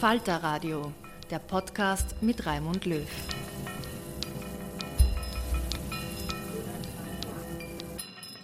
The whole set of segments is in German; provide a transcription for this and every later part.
Falter Radio, der Podcast mit Raimund Löw.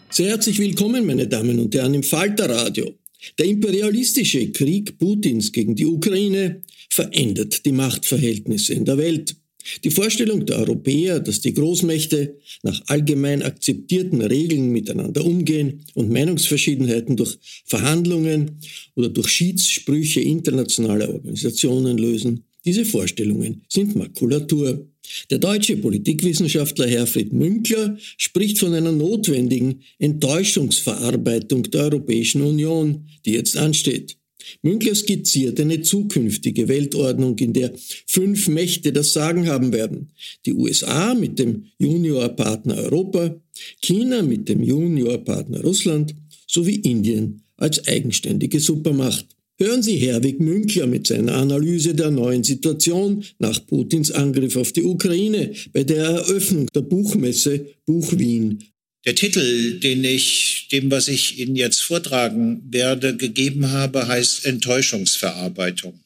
Sehr herzlich willkommen, meine Damen und Herren, im Falter Radio. Der imperialistische Krieg Putins gegen die Ukraine verändert die Machtverhältnisse in der Welt. Die Vorstellung der Europäer, dass die Großmächte nach allgemein akzeptierten Regeln miteinander umgehen und Meinungsverschiedenheiten durch Verhandlungen oder durch Schiedssprüche internationaler Organisationen lösen, diese Vorstellungen sind Makulatur. Der deutsche Politikwissenschaftler Herfried Münkler spricht von einer notwendigen Enttäuschungsverarbeitung der Europäischen Union, die jetzt ansteht. Münkler skizziert eine zukünftige Weltordnung, in der fünf Mächte das Sagen haben werden. Die USA mit dem Juniorpartner Europa, China mit dem Juniorpartner Russland sowie Indien als eigenständige Supermacht. Hören Sie Herwig Münkler mit seiner Analyse der neuen Situation nach Putins Angriff auf die Ukraine bei der Eröffnung der Buchmesse Buch Wien der Titel, den ich dem, was ich Ihnen jetzt vortragen werde, gegeben habe, heißt Enttäuschungsverarbeitung.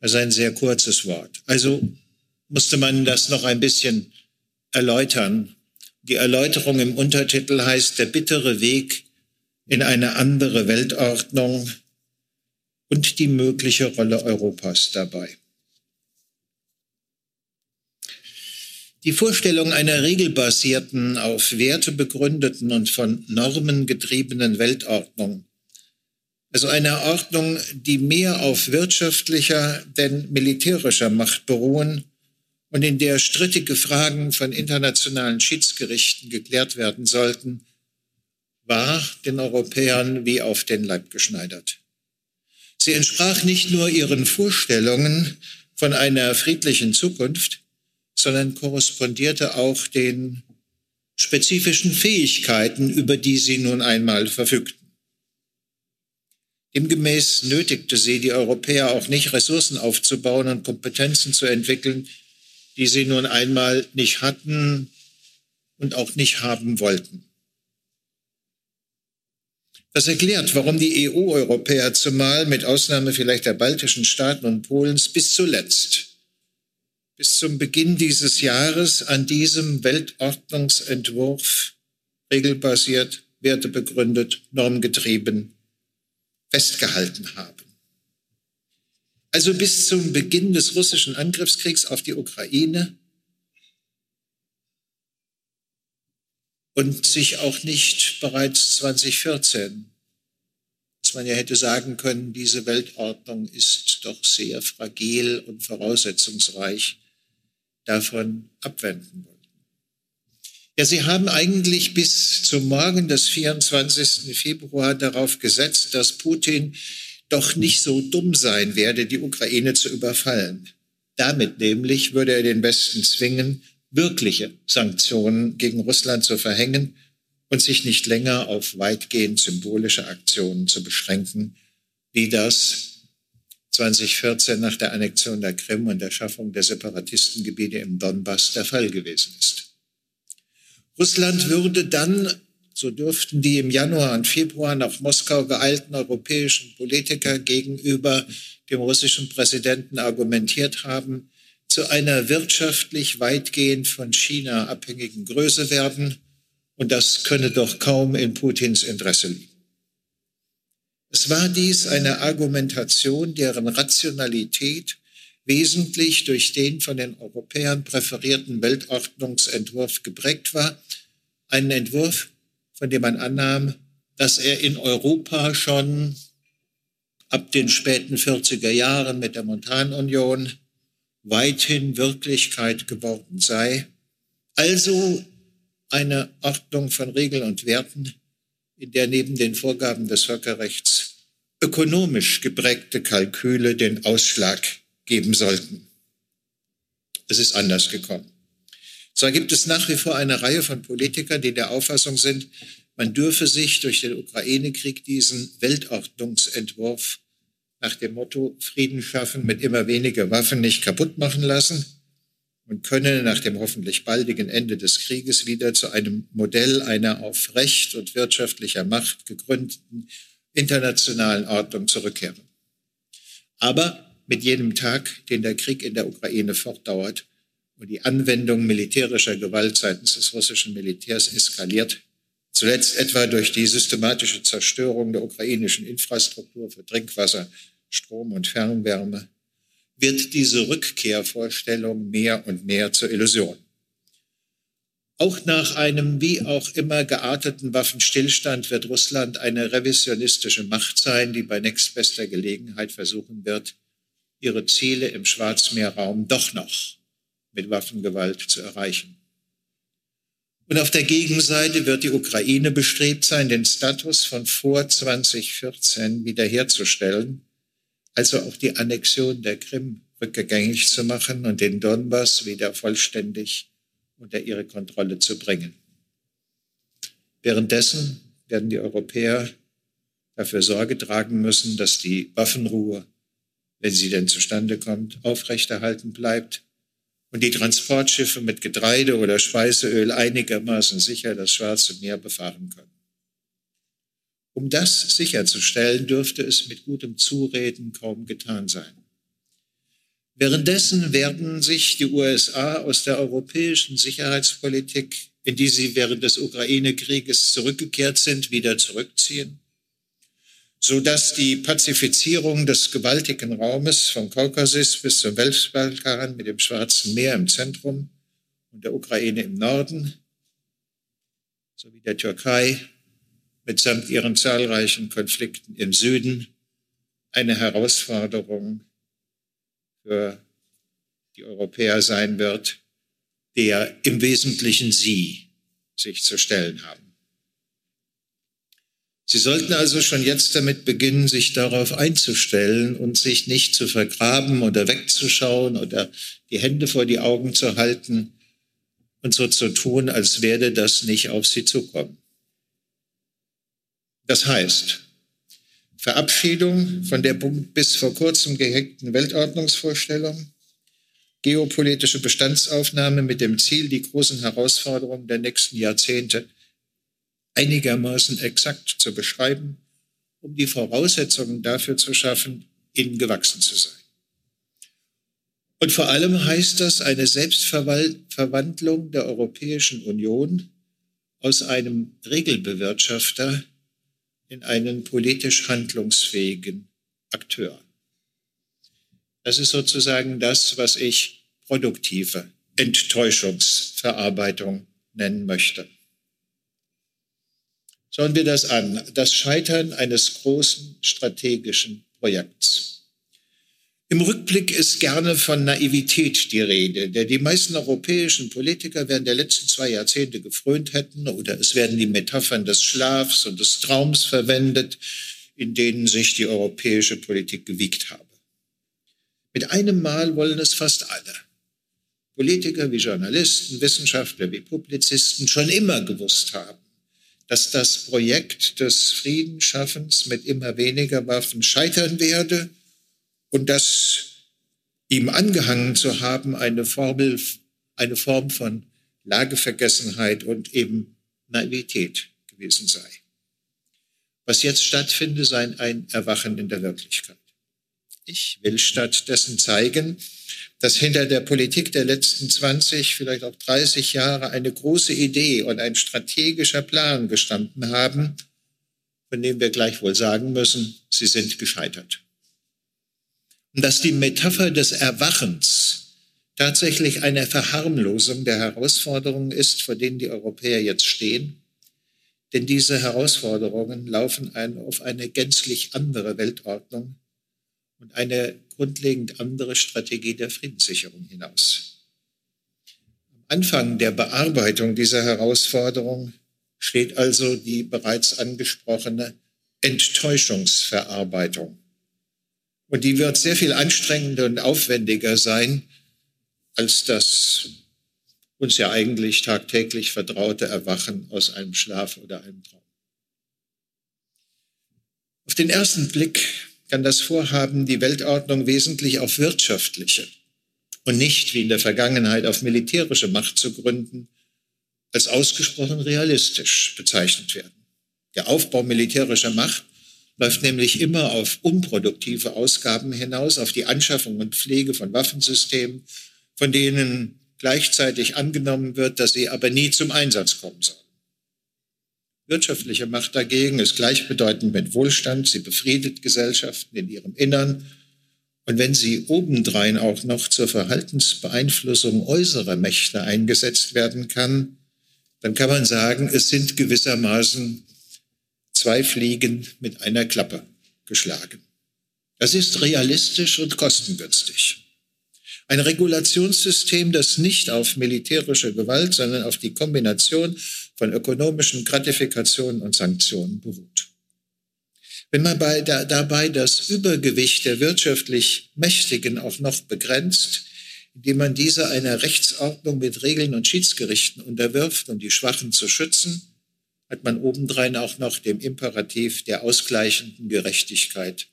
Das ist ein sehr kurzes Wort. Also musste man das noch ein bisschen erläutern. Die Erläuterung im Untertitel heißt Der bittere Weg in eine andere Weltordnung und die mögliche Rolle Europas dabei. Die Vorstellung einer regelbasierten, auf Werte begründeten und von Normen getriebenen Weltordnung, also einer Ordnung, die mehr auf wirtschaftlicher denn militärischer Macht beruhen und in der strittige Fragen von internationalen Schiedsgerichten geklärt werden sollten, war den Europäern wie auf den Leib geschneidert. Sie entsprach nicht nur ihren Vorstellungen von einer friedlichen Zukunft, sondern korrespondierte auch den spezifischen Fähigkeiten, über die sie nun einmal verfügten. Demgemäß nötigte sie die Europäer auch nicht, Ressourcen aufzubauen und Kompetenzen zu entwickeln, die sie nun einmal nicht hatten und auch nicht haben wollten. Das erklärt, warum die EU-Europäer zumal mit Ausnahme vielleicht der baltischen Staaten und Polens bis zuletzt bis zum Beginn dieses Jahres an diesem Weltordnungsentwurf regelbasiert, wertebegründet, normgetrieben festgehalten haben. Also bis zum Beginn des russischen Angriffskriegs auf die Ukraine und sich auch nicht bereits 2014, dass man ja hätte sagen können, diese Weltordnung ist doch sehr fragil und voraussetzungsreich, davon abwenden wollten. Ja, sie haben eigentlich bis zum Morgen des 24. Februar darauf gesetzt, dass Putin doch nicht so dumm sein werde, die Ukraine zu überfallen. Damit nämlich würde er den Westen zwingen, wirkliche Sanktionen gegen Russland zu verhängen und sich nicht länger auf weitgehend symbolische Aktionen zu beschränken, wie das 2014 nach der Annexion der Krim und der Schaffung der Separatistengebiete im Donbass der Fall gewesen ist. Russland würde dann, so dürften die im Januar und Februar nach Moskau geeilten europäischen Politiker gegenüber dem russischen Präsidenten argumentiert haben, zu einer wirtschaftlich weitgehend von China abhängigen Größe werden. Und das könne doch kaum in Putins Interesse liegen. War dies eine Argumentation, deren Rationalität wesentlich durch den von den Europäern präferierten Weltordnungsentwurf geprägt war, einen Entwurf, von dem man annahm, dass er in Europa schon ab den späten 40er Jahren mit der Montanunion weithin Wirklichkeit geworden sei. Also eine Ordnung von Regeln und Werten, in der neben den Vorgaben des Völkerrechts ökonomisch geprägte Kalküle den Ausschlag geben sollten. Es ist anders gekommen. Zwar gibt es nach wie vor eine Reihe von Politikern, die der Auffassung sind, man dürfe sich durch den Ukraine-Krieg diesen Weltordnungsentwurf nach dem Motto Frieden schaffen mit immer weniger Waffen nicht kaputt machen lassen und könne nach dem hoffentlich baldigen Ende des Krieges wieder zu einem Modell einer auf Recht und wirtschaftlicher Macht gegründeten internationalen Ordnung zurückkehren. Aber mit jedem Tag, den der Krieg in der Ukraine fortdauert, und die Anwendung militärischer Gewalt seitens des russischen Militärs eskaliert, zuletzt etwa durch die systematische Zerstörung der ukrainischen Infrastruktur für Trinkwasser, Strom und Fernwärme, wird diese Rückkehrvorstellung mehr und mehr zur Illusion. Auch nach einem wie auch immer gearteten Waffenstillstand wird Russland eine revisionistische Macht sein, die bei nächstbester Gelegenheit versuchen wird, ihre Ziele im Schwarzmeerraum doch noch mit Waffengewalt zu erreichen. Und auf der Gegenseite wird die Ukraine bestrebt sein, den Status von vor 2014 wiederherzustellen, also auch die Annexion der Krim rückgängig zu machen und den Donbass wieder vollständig unter ihre Kontrolle zu bringen. Währenddessen werden die Europäer dafür Sorge tragen müssen, dass die Waffenruhe, wenn sie denn zustande kommt, aufrechterhalten bleibt und die Transportschiffe mit Getreide oder Speiseöl einigermaßen sicher das Schwarze Meer befahren können. Um das sicherzustellen, dürfte es mit gutem Zureden kaum getan sein. Währenddessen werden sich die USA aus der europäischen Sicherheitspolitik, in die sie während des Ukraine-Krieges zurückgekehrt sind, wieder zurückziehen so dass die Pazifizierung des gewaltigen Raumes vom Kaukasus bis zum Westbalkan mit dem Schwarzen Meer im Zentrum und der Ukraine im Norden sowie der Türkei mitsamt ihren zahlreichen Konflikten im Süden eine Herausforderung für die Europäer sein wird, der im Wesentlichen sie sich zu stellen haben. Sie sollten also schon jetzt damit beginnen, sich darauf einzustellen und sich nicht zu vergraben oder wegzuschauen oder die Hände vor die Augen zu halten und so zu tun, als werde das nicht auf Sie zukommen. Das heißt, Verabschiedung von der bis vor kurzem gehegten Weltordnungsvorstellung, geopolitische Bestandsaufnahme mit dem Ziel, die großen Herausforderungen der nächsten Jahrzehnte einigermaßen exakt zu beschreiben, um die Voraussetzungen dafür zu schaffen, ihnen gewachsen zu sein. Und vor allem heißt das eine Selbstverwandlung der Europäischen Union aus einem Regelbewirtschafter in einen politisch handlungsfähigen Akteur. Das ist sozusagen das, was ich produktive Enttäuschungsverarbeitung nennen möchte. Schauen wir das an. Das Scheitern eines großen strategischen Projekts. Im Rückblick ist gerne von Naivität die Rede, der die meisten europäischen Politiker während der letzten zwei Jahrzehnte gefrönt hätten, oder es werden die Metaphern des Schlafs und des Traums verwendet, in denen sich die europäische Politik gewiegt habe. Mit einem Mal wollen es fast alle. Politiker wie Journalisten, Wissenschaftler wie Publizisten schon immer gewusst haben, dass das Projekt des Friedensschaffens mit immer weniger Waffen scheitern werde und dass ihm angehangen zu haben eine Formel, eine Form von Lagevergessenheit und eben Naivität gewesen sei. Was jetzt stattfinde, sei ein Erwachen in der Wirklichkeit. Ich will stattdessen zeigen, dass hinter der Politik der letzten 20, vielleicht auch 30 Jahre eine große Idee und ein strategischer Plan gestanden haben, von dem wir gleichwohl sagen müssen, sie sind gescheitert. Und dass die Metapher des Erwachens tatsächlich eine Verharmlosung der Herausforderungen ist, vor denen die Europäer jetzt stehen. Denn diese Herausforderungen laufen ein, auf eine gänzlich andere Weltordnung und eine grundlegend andere Strategie der Friedenssicherung hinaus. Am Anfang der Bearbeitung dieser Herausforderung steht also die bereits angesprochene Enttäuschungsverarbeitung. Und die wird sehr viel anstrengender und aufwendiger sein als das uns ja eigentlich tagtäglich vertraute Erwachen aus einem Schlaf oder einem Traum. Auf den ersten Blick kann das Vorhaben, die Weltordnung wesentlich auf wirtschaftliche und nicht wie in der Vergangenheit auf militärische Macht zu gründen, als ausgesprochen realistisch bezeichnet werden. Der Aufbau militärischer Macht läuft nämlich immer auf unproduktive Ausgaben hinaus, auf die Anschaffung und Pflege von Waffensystemen, von denen gleichzeitig angenommen wird, dass sie aber nie zum Einsatz kommen sollen. Wirtschaftliche Macht dagegen ist gleichbedeutend mit Wohlstand. Sie befriedet Gesellschaften in ihrem Innern. Und wenn sie obendrein auch noch zur Verhaltensbeeinflussung äußerer Mächte eingesetzt werden kann, dann kann man sagen, es sind gewissermaßen zwei Fliegen mit einer Klappe geschlagen. Das ist realistisch und kostengünstig. Ein Regulationssystem, das nicht auf militärische Gewalt, sondern auf die Kombination von ökonomischen Gratifikationen und Sanktionen beruht. Wenn man bei, da, dabei das Übergewicht der wirtschaftlich Mächtigen auch noch begrenzt, indem man diese einer Rechtsordnung mit Regeln und Schiedsgerichten unterwirft, um die Schwachen zu schützen, hat man obendrein auch noch dem Imperativ der ausgleichenden Gerechtigkeit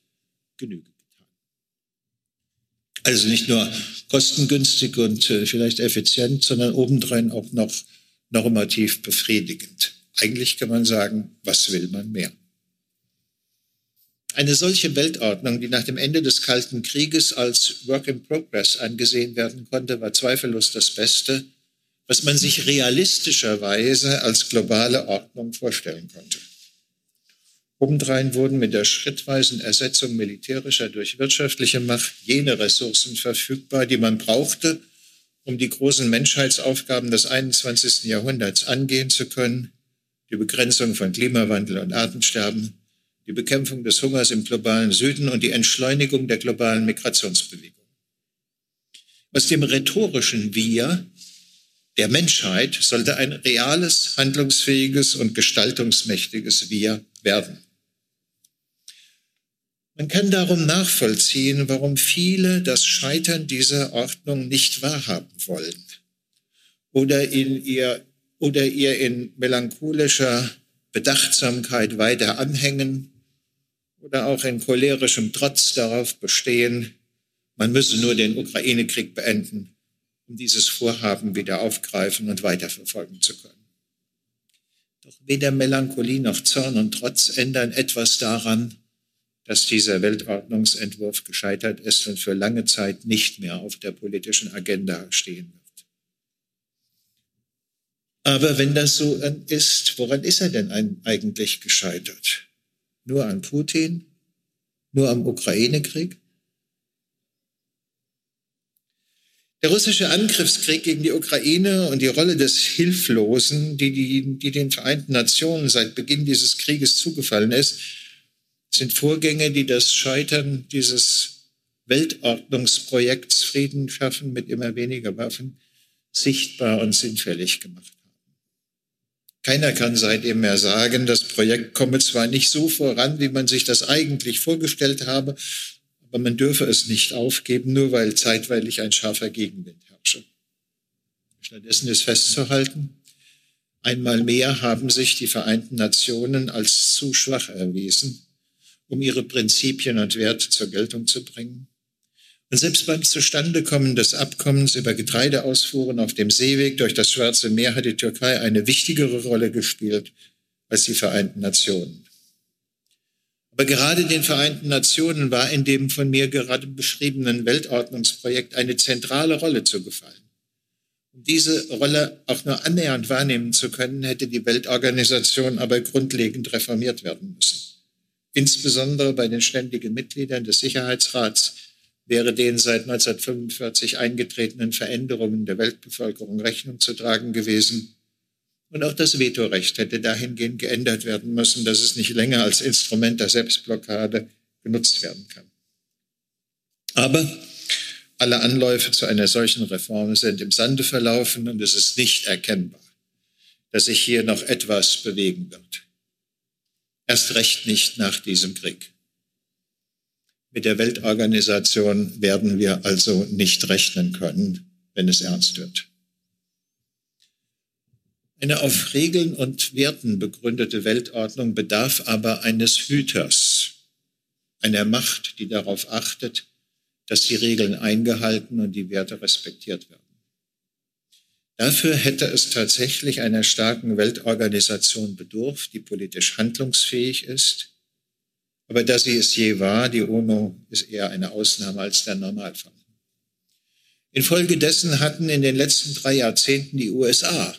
Genüge getan. Also nicht nur kostengünstig und äh, vielleicht effizient, sondern obendrein auch noch normativ befriedigend. Eigentlich kann man sagen, was will man mehr? Eine solche Weltordnung, die nach dem Ende des Kalten Krieges als Work in Progress angesehen werden konnte, war zweifellos das Beste, was man sich realistischerweise als globale Ordnung vorstellen konnte. Obendrein wurden mit der schrittweisen Ersetzung militärischer durch wirtschaftliche Macht jene Ressourcen verfügbar, die man brauchte, um die großen Menschheitsaufgaben des 21. Jahrhunderts angehen zu können, die Begrenzung von Klimawandel und Artensterben, die Bekämpfung des Hungers im globalen Süden und die Entschleunigung der globalen Migrationsbewegung. Aus dem rhetorischen Wir der Menschheit sollte ein reales, handlungsfähiges und gestaltungsmächtiges Wir werden. Man kann darum nachvollziehen, warum viele das Scheitern dieser Ordnung nicht wahrhaben wollen oder, in ihr, oder ihr in melancholischer Bedachtsamkeit weiter anhängen oder auch in cholerischem Trotz darauf bestehen, man müsse nur den Ukraine-Krieg beenden um dieses Vorhaben wieder aufgreifen und weiterverfolgen zu können. Doch weder Melancholie noch Zorn und Trotz ändern etwas daran, dass dieser Weltordnungsentwurf gescheitert ist und für lange Zeit nicht mehr auf der politischen Agenda stehen wird. Aber wenn das so ist, woran ist er denn eigentlich gescheitert? Nur an Putin? Nur am Ukraine-Krieg? Der russische Angriffskrieg gegen die Ukraine und die Rolle des Hilflosen, die, die, die den Vereinten Nationen seit Beginn dieses Krieges zugefallen ist, sind Vorgänge, die das Scheitern dieses Weltordnungsprojekts Frieden schaffen mit immer weniger Waffen sichtbar und sinnfällig gemacht haben. Keiner kann seitdem mehr sagen, das Projekt komme zwar nicht so voran, wie man sich das eigentlich vorgestellt habe, aber man dürfe es nicht aufgeben, nur weil zeitweilig ein scharfer Gegenwind herrsche. Stattdessen ist festzuhalten, einmal mehr haben sich die Vereinten Nationen als zu schwach erwiesen, um ihre Prinzipien und Werte zur Geltung zu bringen. Und selbst beim Zustandekommen des Abkommens über Getreideausfuhren auf dem Seeweg durch das Schwarze Meer hat die Türkei eine wichtigere Rolle gespielt als die Vereinten Nationen. Aber gerade den Vereinten Nationen war in dem von mir gerade beschriebenen Weltordnungsprojekt eine zentrale Rolle zugefallen. Um diese Rolle auch nur annähernd wahrnehmen zu können, hätte die Weltorganisation aber grundlegend reformiert werden müssen. Insbesondere bei den ständigen Mitgliedern des Sicherheitsrats wäre den seit 1945 eingetretenen Veränderungen der Weltbevölkerung Rechnung zu tragen gewesen und auch das Vetorecht hätte dahingehend geändert werden müssen, dass es nicht länger als Instrument der Selbstblockade genutzt werden kann. Aber alle Anläufe zu einer solchen Reform sind im Sande verlaufen und es ist nicht erkennbar, dass sich hier noch etwas bewegen wird. Erst recht nicht nach diesem Krieg. Mit der Weltorganisation werden wir also nicht rechnen können, wenn es ernst wird. Eine auf Regeln und Werten begründete Weltordnung bedarf aber eines Hüters, einer Macht, die darauf achtet, dass die Regeln eingehalten und die Werte respektiert werden. Dafür hätte es tatsächlich einer starken Weltorganisation bedurft, die politisch handlungsfähig ist. Aber da sie es je war, die UNO ist eher eine Ausnahme als der Normalfall. Infolgedessen hatten in den letzten drei Jahrzehnten die USA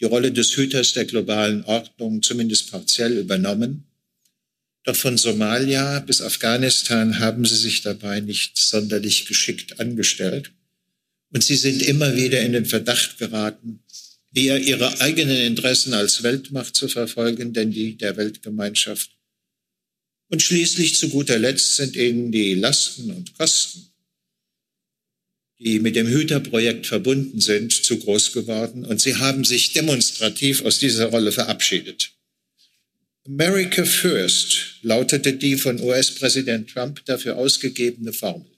die Rolle des Hüters der globalen Ordnung zumindest partiell übernommen. Doch von Somalia bis Afghanistan haben sie sich dabei nicht sonderlich geschickt angestellt. Und sie sind immer wieder in den Verdacht geraten, eher ihre eigenen Interessen als Weltmacht zu verfolgen, denn die der Weltgemeinschaft. Und schließlich zu guter Letzt sind ihnen die Lasten und Kosten die mit dem Hüterprojekt verbunden sind, zu groß geworden und sie haben sich demonstrativ aus dieser Rolle verabschiedet. America First lautete die von US-Präsident Trump dafür ausgegebene Formel.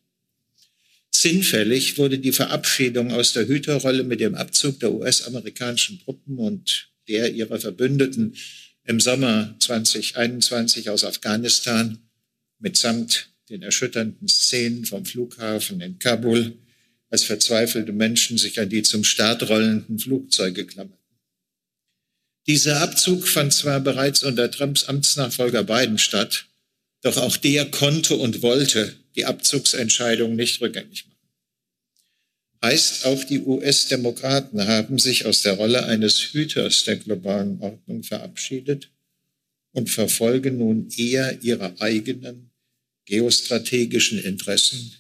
Sinnfällig wurde die Verabschiedung aus der Hüterrolle mit dem Abzug der US-amerikanischen Truppen und der ihrer Verbündeten im Sommer 2021 aus Afghanistan mitsamt den erschütternden Szenen vom Flughafen in Kabul als verzweifelte Menschen sich an die zum Start rollenden Flugzeuge klammerten. Dieser Abzug fand zwar bereits unter Trumps Amtsnachfolger Biden statt, doch auch der konnte und wollte die Abzugsentscheidung nicht rückgängig machen. Heißt, auch die US-Demokraten haben sich aus der Rolle eines Hüters der globalen Ordnung verabschiedet und verfolgen nun eher ihre eigenen geostrategischen Interessen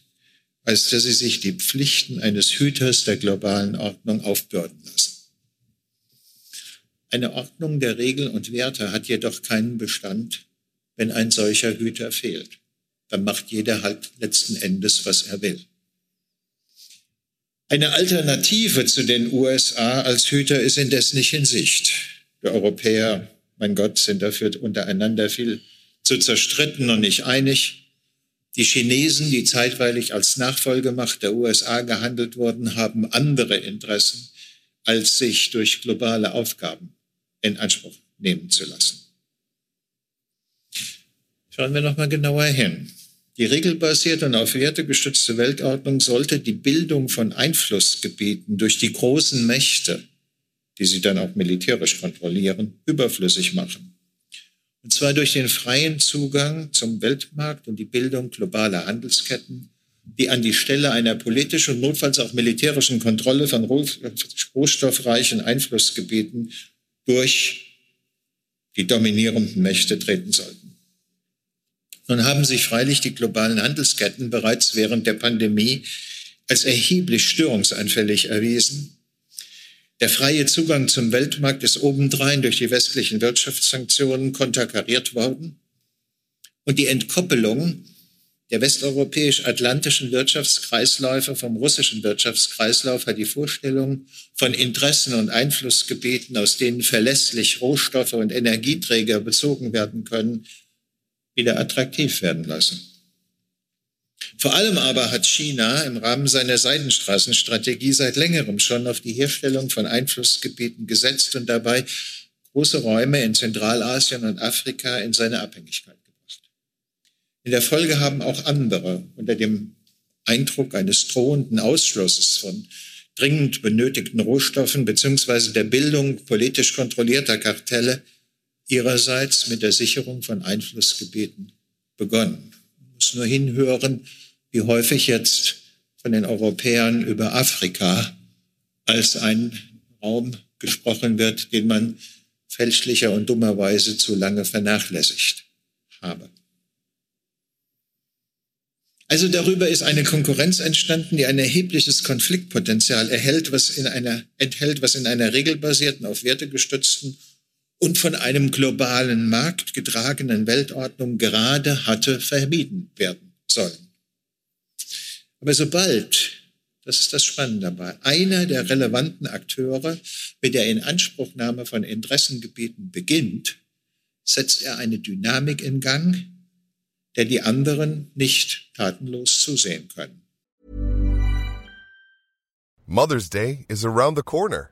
als dass sie sich die Pflichten eines Hüters der globalen Ordnung aufbürden lassen. Eine Ordnung der Regeln und Werte hat jedoch keinen Bestand, wenn ein solcher Hüter fehlt. Dann macht jeder halt letzten Endes, was er will. Eine Alternative zu den USA als Hüter ist indes nicht in Sicht. Die Europäer, mein Gott, sind dafür untereinander viel zu zerstritten und nicht einig. Die Chinesen, die zeitweilig als Nachfolgemacht der USA gehandelt wurden, haben andere Interessen, als sich durch globale Aufgaben in Anspruch nehmen zu lassen. Schauen wir noch mal genauer hin. Die regelbasierte und auf Werte gestützte Weltordnung sollte die Bildung von Einflussgebieten durch die großen Mächte, die sie dann auch militärisch kontrollieren, überflüssig machen. Und zwar durch den freien Zugang zum Weltmarkt und die Bildung globaler Handelsketten, die an die Stelle einer politischen und notfalls auch militärischen Kontrolle von rohstoffreichen Einflussgebieten durch die dominierenden Mächte treten sollten. Nun haben sich freilich die globalen Handelsketten bereits während der Pandemie als erheblich störungsanfällig erwiesen. Der freie Zugang zum Weltmarkt ist obendrein durch die westlichen Wirtschaftssanktionen konterkariert worden. Und die Entkoppelung der westeuropäisch-atlantischen Wirtschaftskreisläufe vom russischen Wirtschaftskreislauf hat die Vorstellung von Interessen und Einflussgebieten, aus denen verlässlich Rohstoffe und Energieträger bezogen werden können, wieder attraktiv werden lassen. Vor allem aber hat China im Rahmen seiner Seidenstraßenstrategie seit längerem schon auf die Herstellung von Einflussgebieten gesetzt und dabei große Räume in Zentralasien und Afrika in seine Abhängigkeit gebracht. In der Folge haben auch andere unter dem Eindruck eines drohenden Ausschlusses von dringend benötigten Rohstoffen beziehungsweise der Bildung politisch kontrollierter Kartelle ihrerseits mit der Sicherung von Einflussgebieten begonnen. Muss nur hinhören, wie häufig jetzt von den Europäern über Afrika als ein Raum gesprochen wird, den man fälschlicher und dummerweise zu lange vernachlässigt habe. Also darüber ist eine Konkurrenz entstanden, die ein erhebliches Konfliktpotenzial erhält, was in einer, enthält, was in einer regelbasierten, auf Werte gestützten und von einem globalen Markt getragenen Weltordnung gerade hatte vermieden werden sollen. Aber sobald, das ist das Spannende dabei, einer der relevanten Akteure mit der Inanspruchnahme von Interessengebieten beginnt, setzt er eine Dynamik in Gang, der die anderen nicht tatenlos zusehen können. Mother's Day is around the corner.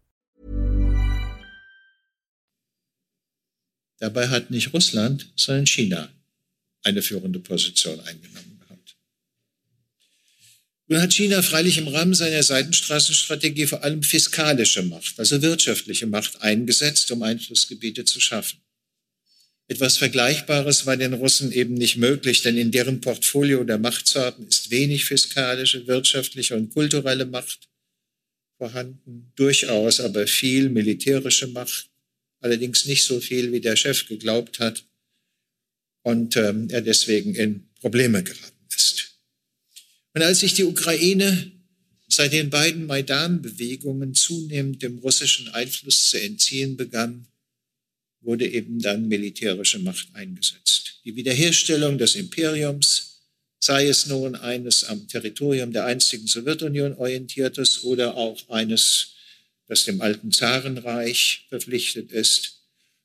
Dabei hat nicht Russland, sondern China eine führende Position eingenommen. Nun hat China freilich im Rahmen seiner Seidenstraßenstrategie vor allem fiskalische Macht, also wirtschaftliche Macht eingesetzt, um Einflussgebiete zu schaffen. Etwas Vergleichbares war den Russen eben nicht möglich, denn in deren Portfolio der Machtsorten ist wenig fiskalische, wirtschaftliche und kulturelle Macht vorhanden, durchaus aber viel militärische Macht, allerdings nicht so viel, wie der Chef geglaubt hat und ähm, er deswegen in Probleme geraten ist. Und als sich die Ukraine seit den beiden Maidan-Bewegungen zunehmend dem russischen Einfluss zu entziehen begann, wurde eben dann militärische Macht eingesetzt. Die Wiederherstellung des Imperiums, sei es nun eines am Territorium der einstigen Sowjetunion orientiertes oder auch eines, das dem alten Zarenreich verpflichtet ist,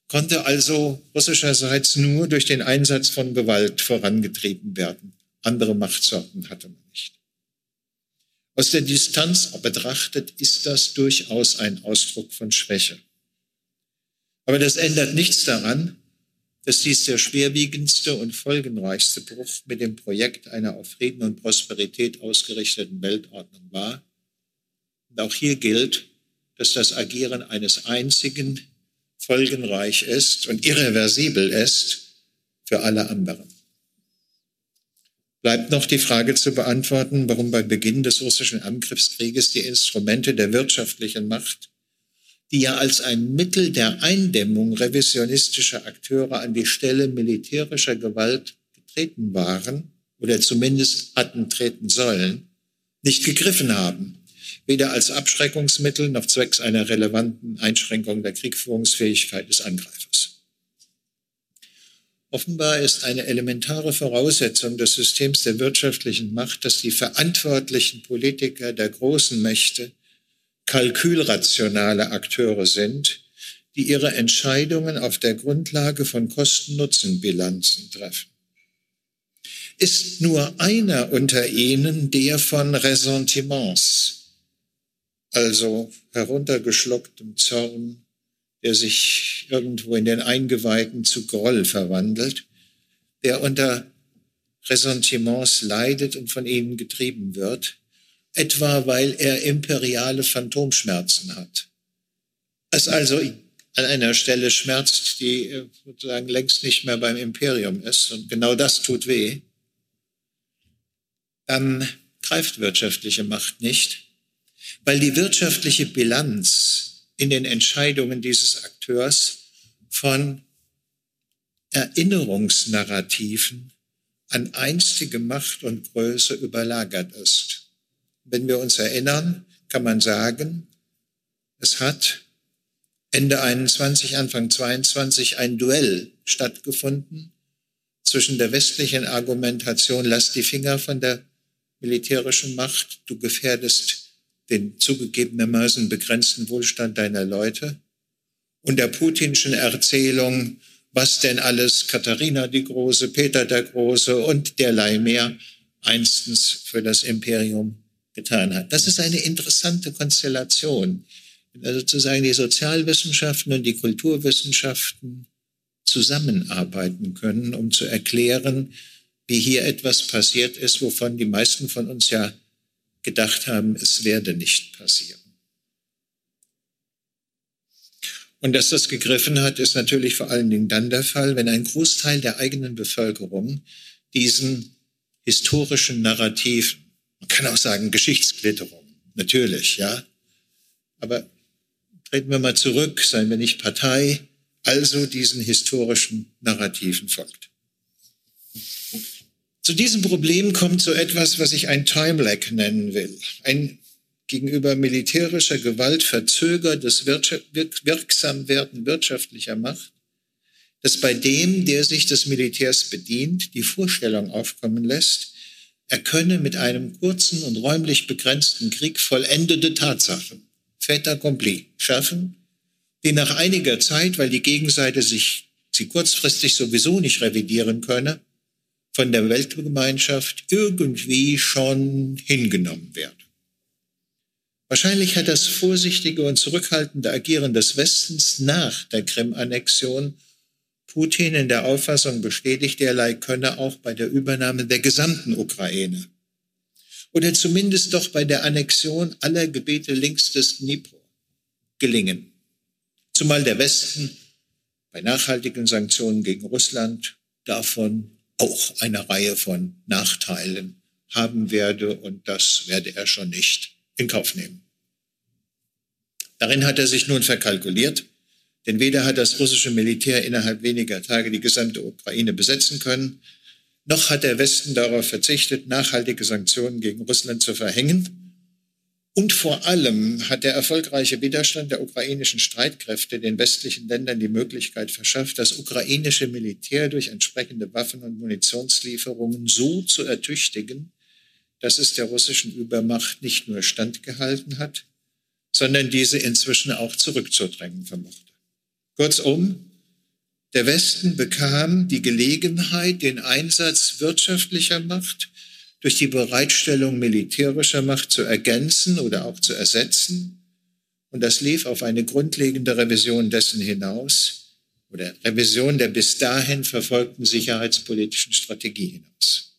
konnte also russischerseits nur durch den Einsatz von Gewalt vorangetrieben werden. Andere Machtsorten hatte man nicht. Aus der Distanz betrachtet ist das durchaus ein Ausdruck von Schwäche. Aber das ändert nichts daran, dass dies der schwerwiegendste und folgenreichste Bruch mit dem Projekt einer auf Frieden und Prosperität ausgerichteten Weltordnung war. Und auch hier gilt, dass das Agieren eines einzigen folgenreich ist und irreversibel ist für alle anderen. Bleibt noch die Frage zu beantworten, warum bei Beginn des russischen Angriffskrieges die Instrumente der wirtschaftlichen Macht, die ja als ein Mittel der Eindämmung revisionistischer Akteure an die Stelle militärischer Gewalt getreten waren oder zumindest hatten treten sollen, nicht gegriffen haben, weder als Abschreckungsmittel noch zwecks einer relevanten Einschränkung der Kriegführungsfähigkeit des Angreifers. Offenbar ist eine elementare Voraussetzung des Systems der wirtschaftlichen Macht, dass die verantwortlichen Politiker der großen Mächte kalkülrationale Akteure sind, die ihre Entscheidungen auf der Grundlage von Kosten-Nutzen-Bilanzen treffen. Ist nur einer unter ihnen der von Ressentiments, also heruntergeschlucktem Zorn, der sich irgendwo in den Eingeweihten zu Groll verwandelt, der unter Ressentiments leidet und von ihnen getrieben wird, etwa weil er imperiale Phantomschmerzen hat. Es also an einer Stelle schmerzt, die äh, sozusagen längst nicht mehr beim Imperium ist. Und genau das tut weh. Dann greift wirtschaftliche Macht nicht, weil die wirtschaftliche Bilanz in den Entscheidungen dieses Akteurs von Erinnerungsnarrativen an einstige Macht und Größe überlagert ist. Wenn wir uns erinnern, kann man sagen, es hat Ende 21, Anfang 22 ein Duell stattgefunden zwischen der westlichen Argumentation, lass die Finger von der militärischen Macht, du gefährdest den zugegebenermaßen begrenzten Wohlstand deiner Leute, und der putinschen Erzählung, was denn alles Katharina die Große, Peter der Große und derlei mehr einstens für das Imperium getan hat. Das ist eine interessante Konstellation, also sozusagen die Sozialwissenschaften und die Kulturwissenschaften zusammenarbeiten können, um zu erklären, wie hier etwas passiert ist, wovon die meisten von uns ja gedacht haben, es werde nicht passieren. Und dass das gegriffen hat, ist natürlich vor allen Dingen dann der Fall, wenn ein Großteil der eigenen Bevölkerung diesen historischen Narrativ, man kann auch sagen Geschichtsklitterung, natürlich, ja, aber treten wir mal zurück, seien wir nicht Partei, also diesen historischen Narrativen folgt. Zu diesem Problem kommt so etwas, was ich ein Time Lag nennen will. Ein gegenüber militärischer Gewalt verzögertes Wirksamwerden wirtschaftlicher Macht, das bei dem, der sich des Militärs bedient, die Vorstellung aufkommen lässt, er könne mit einem kurzen und räumlich begrenzten Krieg vollendete Tatsachen fait accompli schaffen, die nach einiger Zeit, weil die Gegenseite sich sie kurzfristig sowieso nicht revidieren könne, von der Weltgemeinschaft irgendwie schon hingenommen werden. Wahrscheinlich hat das vorsichtige und zurückhaltende Agieren des Westens nach der Krim-Annexion Putin in der Auffassung bestätigt, derlei könne auch bei der Übernahme der gesamten Ukraine oder zumindest doch bei der Annexion aller Gebiete links des Dnipro gelingen. Zumal der Westen bei nachhaltigen Sanktionen gegen Russland davon auch eine Reihe von Nachteilen haben werde und das werde er schon nicht in Kauf nehmen. Darin hat er sich nun verkalkuliert, denn weder hat das russische Militär innerhalb weniger Tage die gesamte Ukraine besetzen können, noch hat der Westen darauf verzichtet, nachhaltige Sanktionen gegen Russland zu verhängen. Und vor allem hat der erfolgreiche Widerstand der ukrainischen Streitkräfte den westlichen Ländern die Möglichkeit verschafft, das ukrainische Militär durch entsprechende Waffen- und Munitionslieferungen so zu ertüchtigen, dass es der russischen Übermacht nicht nur standgehalten hat, sondern diese inzwischen auch zurückzudrängen vermochte. Kurzum, der Westen bekam die Gelegenheit, den Einsatz wirtschaftlicher Macht durch die Bereitstellung militärischer Macht zu ergänzen oder auch zu ersetzen. Und das lief auf eine grundlegende Revision dessen hinaus oder Revision der bis dahin verfolgten sicherheitspolitischen Strategie hinaus.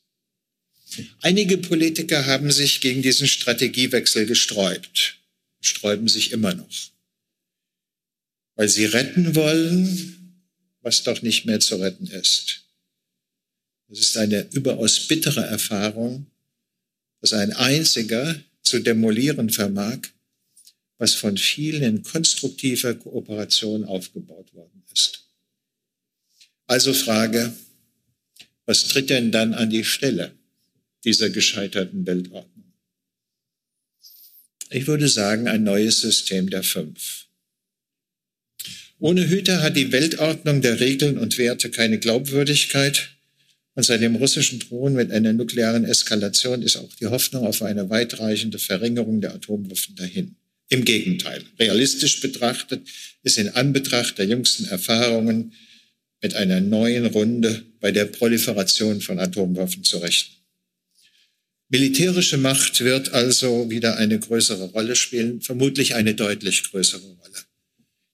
Einige Politiker haben sich gegen diesen Strategiewechsel gesträubt, sträuben sich immer noch, weil sie retten wollen, was doch nicht mehr zu retten ist. Es ist eine überaus bittere Erfahrung, dass ein einziger zu demolieren vermag, was von vielen in konstruktiver Kooperation aufgebaut worden ist. Also Frage, was tritt denn dann an die Stelle dieser gescheiterten Weltordnung? Ich würde sagen, ein neues System der Fünf. Ohne Hüter hat die Weltordnung der Regeln und Werte keine Glaubwürdigkeit. Und seit dem russischen Drohen mit einer nuklearen Eskalation ist auch die Hoffnung auf eine weitreichende Verringerung der Atomwaffen dahin. Im Gegenteil, realistisch betrachtet ist in Anbetracht der jüngsten Erfahrungen mit einer neuen Runde bei der Proliferation von Atomwaffen zu rechnen. Militärische Macht wird also wieder eine größere Rolle spielen, vermutlich eine deutlich größere Rolle.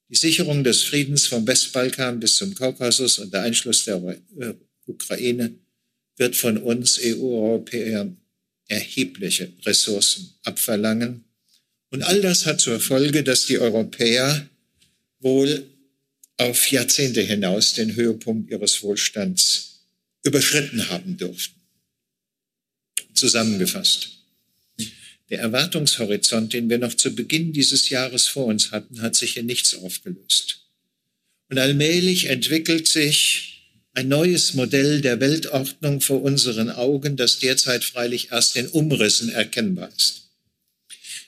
Die Sicherung des Friedens vom Westbalkan bis zum Kaukasus und der Einschluss der äh, Ukraine wird von uns EU-Europäern erhebliche Ressourcen abverlangen. Und all das hat zur Folge, dass die Europäer wohl auf Jahrzehnte hinaus den Höhepunkt ihres Wohlstands überschritten haben dürften. Zusammengefasst. Der Erwartungshorizont, den wir noch zu Beginn dieses Jahres vor uns hatten, hat sich in nichts aufgelöst. Und allmählich entwickelt sich ein neues Modell der Weltordnung vor unseren Augen, das derzeit freilich erst in Umrissen erkennbar ist.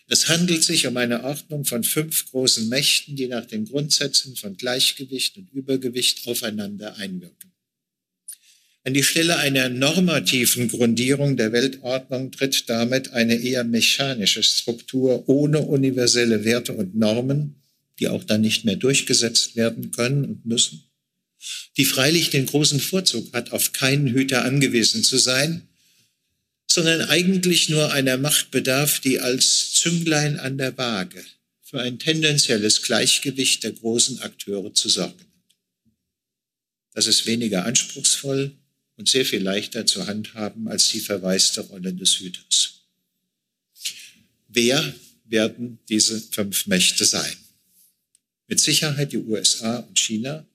Es handelt sich um eine Ordnung von fünf großen Mächten, die nach den Grundsätzen von Gleichgewicht und Übergewicht aufeinander einwirken. An die Stelle einer normativen Grundierung der Weltordnung tritt damit eine eher mechanische Struktur ohne universelle Werte und Normen, die auch dann nicht mehr durchgesetzt werden können und müssen, die freilich den großen Vorzug hat, auf keinen Hüter angewiesen zu sein, sondern eigentlich nur einer Macht bedarf, die als Zünglein an der Waage für ein tendenzielles Gleichgewicht der großen Akteure zu sorgen hat. Das ist weniger anspruchsvoll und sehr viel leichter zu handhaben als die verwaiste Rolle des Hüters. Wer werden diese fünf Mächte sein? Mit Sicherheit die USA und China,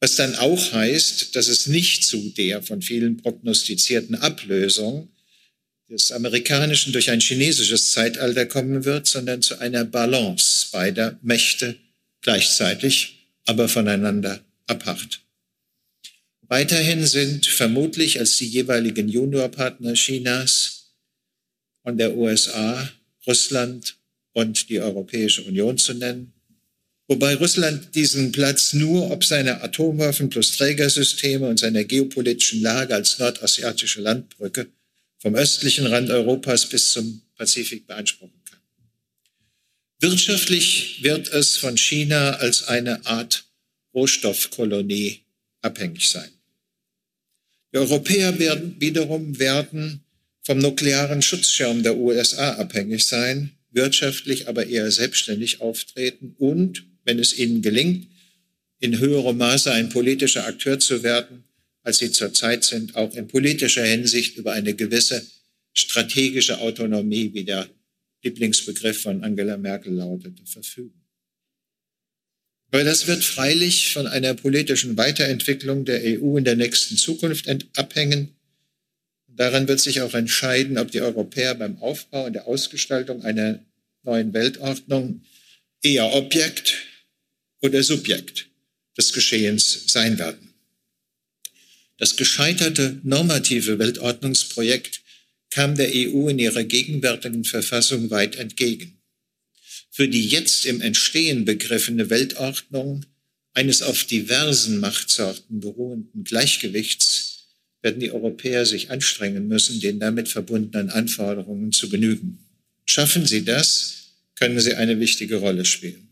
was dann auch heißt, dass es nicht zu der von vielen prognostizierten Ablösung des amerikanischen durch ein chinesisches Zeitalter kommen wird, sondern zu einer Balance beider Mächte gleichzeitig, aber voneinander abhart. Weiterhin sind vermutlich als die jeweiligen Juniorpartner Chinas und der USA Russland und die Europäische Union zu nennen, wobei Russland diesen Platz nur ob seine Atomwaffen plus Trägersysteme und seiner geopolitischen Lage als nordasiatische Landbrücke vom östlichen Rand Europas bis zum Pazifik beanspruchen kann. Wirtschaftlich wird es von China als eine Art Rohstoffkolonie abhängig sein. Die Europäer werden wiederum werden vom nuklearen Schutzschirm der USA abhängig sein, wirtschaftlich aber eher selbstständig auftreten und, wenn es ihnen gelingt, in höherem Maße ein politischer Akteur zu werden, als sie zurzeit sind, auch in politischer Hinsicht über eine gewisse strategische Autonomie, wie der Lieblingsbegriff von Angela Merkel lautete, verfügen. Weil das wird freilich von einer politischen Weiterentwicklung der EU in der nächsten Zukunft abhängen. Daran wird sich auch entscheiden, ob die Europäer beim Aufbau und der Ausgestaltung einer neuen Weltordnung eher Objekt oder Subjekt des Geschehens sein werden. Das gescheiterte normative Weltordnungsprojekt kam der EU in ihrer gegenwärtigen Verfassung weit entgegen. Für die jetzt im Entstehen begriffene Weltordnung eines auf diversen Machtsorten beruhenden Gleichgewichts werden die Europäer sich anstrengen müssen, den damit verbundenen Anforderungen zu genügen. Schaffen sie das, können sie eine wichtige Rolle spielen.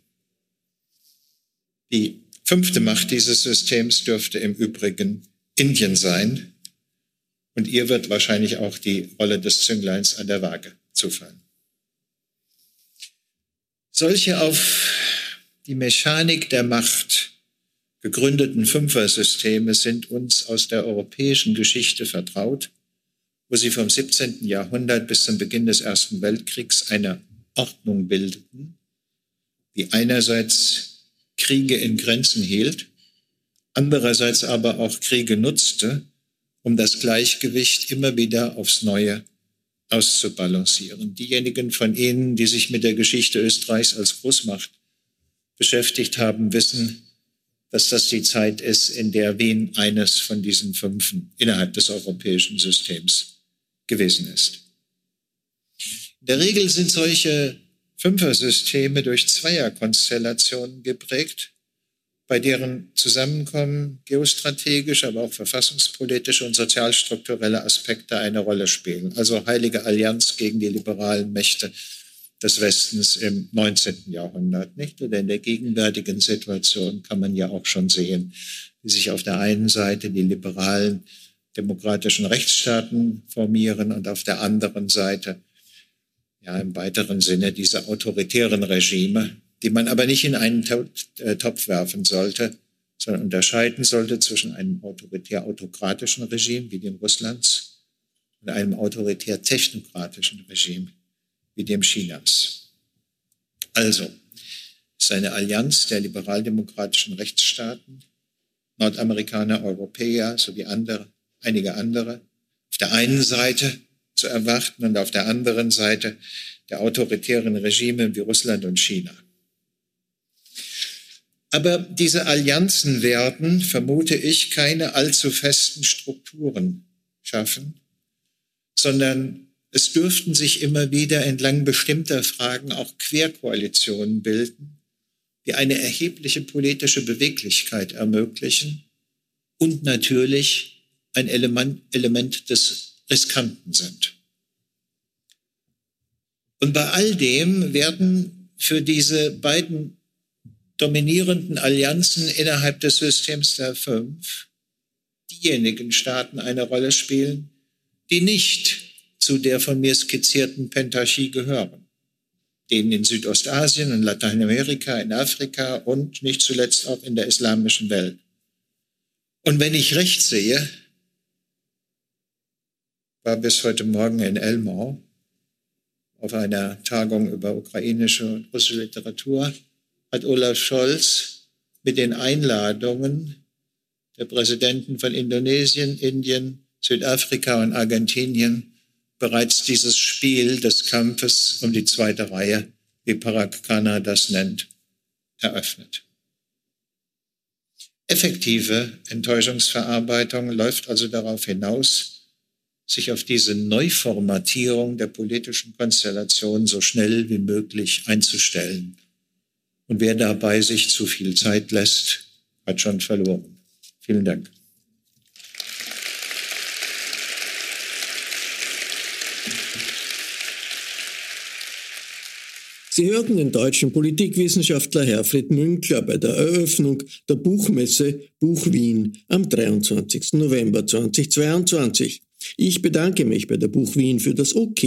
Die fünfte Macht dieses Systems dürfte im Übrigen Indien sein. Und ihr wird wahrscheinlich auch die Rolle des Züngleins an der Waage zufallen. Solche auf die Mechanik der Macht gegründeten Fünfer-Systeme sind uns aus der europäischen Geschichte vertraut, wo sie vom 17. Jahrhundert bis zum Beginn des Ersten Weltkriegs eine Ordnung bildeten, die einerseits Kriege in Grenzen hielt andererseits aber auch Kriege nutzte, um das Gleichgewicht immer wieder aufs Neue auszubalancieren. Diejenigen von Ihnen, die sich mit der Geschichte Österreichs als Großmacht beschäftigt haben, wissen, dass das die Zeit ist, in der Wien eines von diesen Fünfen innerhalb des europäischen Systems gewesen ist. In der Regel sind solche Fünfer-Systeme durch Zweierkonstellationen geprägt bei deren Zusammenkommen geostrategische, aber auch verfassungspolitische und sozialstrukturelle Aspekte eine Rolle spielen. Also heilige Allianz gegen die liberalen Mächte des Westens im 19. Jahrhundert, nicht? Oder in der gegenwärtigen Situation kann man ja auch schon sehen, wie sich auf der einen Seite die liberalen demokratischen Rechtsstaaten formieren und auf der anderen Seite ja im weiteren Sinne diese autoritären Regime, die man aber nicht in einen äh, Topf werfen sollte, sondern unterscheiden sollte zwischen einem autoritär-autokratischen Regime wie dem Russlands und einem autoritär-technokratischen Regime wie dem Chinas. Also, es ist eine Allianz der liberaldemokratischen Rechtsstaaten, Nordamerikaner, Europäer sowie andere, einige andere, auf der einen Seite zu erwarten und auf der anderen Seite der autoritären Regime wie Russland und China. Aber diese Allianzen werden, vermute ich, keine allzu festen Strukturen schaffen, sondern es dürften sich immer wieder entlang bestimmter Fragen auch Querkoalitionen bilden, die eine erhebliche politische Beweglichkeit ermöglichen und natürlich ein Element, Element des Riskanten sind. Und bei all dem werden für diese beiden dominierenden Allianzen innerhalb des Systems der Fünf diejenigen Staaten eine Rolle spielen, die nicht zu der von mir skizzierten Pentarchie gehören, denen in Südostasien, in Lateinamerika, in Afrika und nicht zuletzt auch in der islamischen Welt. Und wenn ich recht sehe, war bis heute Morgen in Elmau auf einer Tagung über ukrainische und russische Literatur, hat Olaf Scholz mit den Einladungen der Präsidenten von Indonesien, Indien, Südafrika und Argentinien bereits dieses Spiel des Kampfes um die zweite Reihe, wie Parag Khanna das nennt, eröffnet. Effektive Enttäuschungsverarbeitung läuft also darauf hinaus, sich auf diese Neuformatierung der politischen Konstellation so schnell wie möglich einzustellen. Und wer dabei sich zu viel Zeit lässt, hat schon verloren. Vielen Dank. Sie hörten den deutschen Politikwissenschaftler Herfried Münkler bei der Eröffnung der Buchmesse Buch Wien am 23. November 2022. Ich bedanke mich bei der Buch Wien für das OK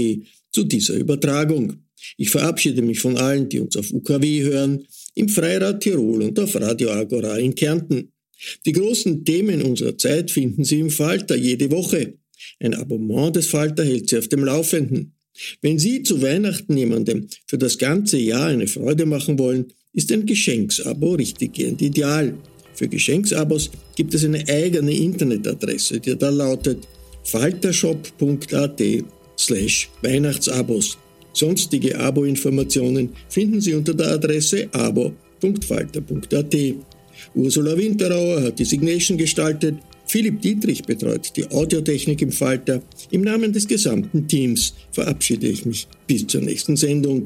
zu dieser Übertragung. Ich verabschiede mich von allen, die uns auf UKW hören, im Freirad Tirol und auf Radio Agora in Kärnten. Die großen Themen unserer Zeit finden Sie im Falter jede Woche. Ein Abonnement des Falter hält Sie auf dem Laufenden. Wenn Sie zu Weihnachten jemandem für das ganze Jahr eine Freude machen wollen, ist ein Geschenksabo richtiggehend ideal. Für Geschenksabos gibt es eine eigene Internetadresse, die da lautet faltershop.at slash Weihnachtsabos. Sonstige Abo-Informationen finden Sie unter der Adresse abo.falter.at. Ursula Winterauer hat die Signation gestaltet Philipp Dietrich betreut die Audiotechnik im Falter. Im Namen des gesamten Teams verabschiede ich mich bis zur nächsten Sendung.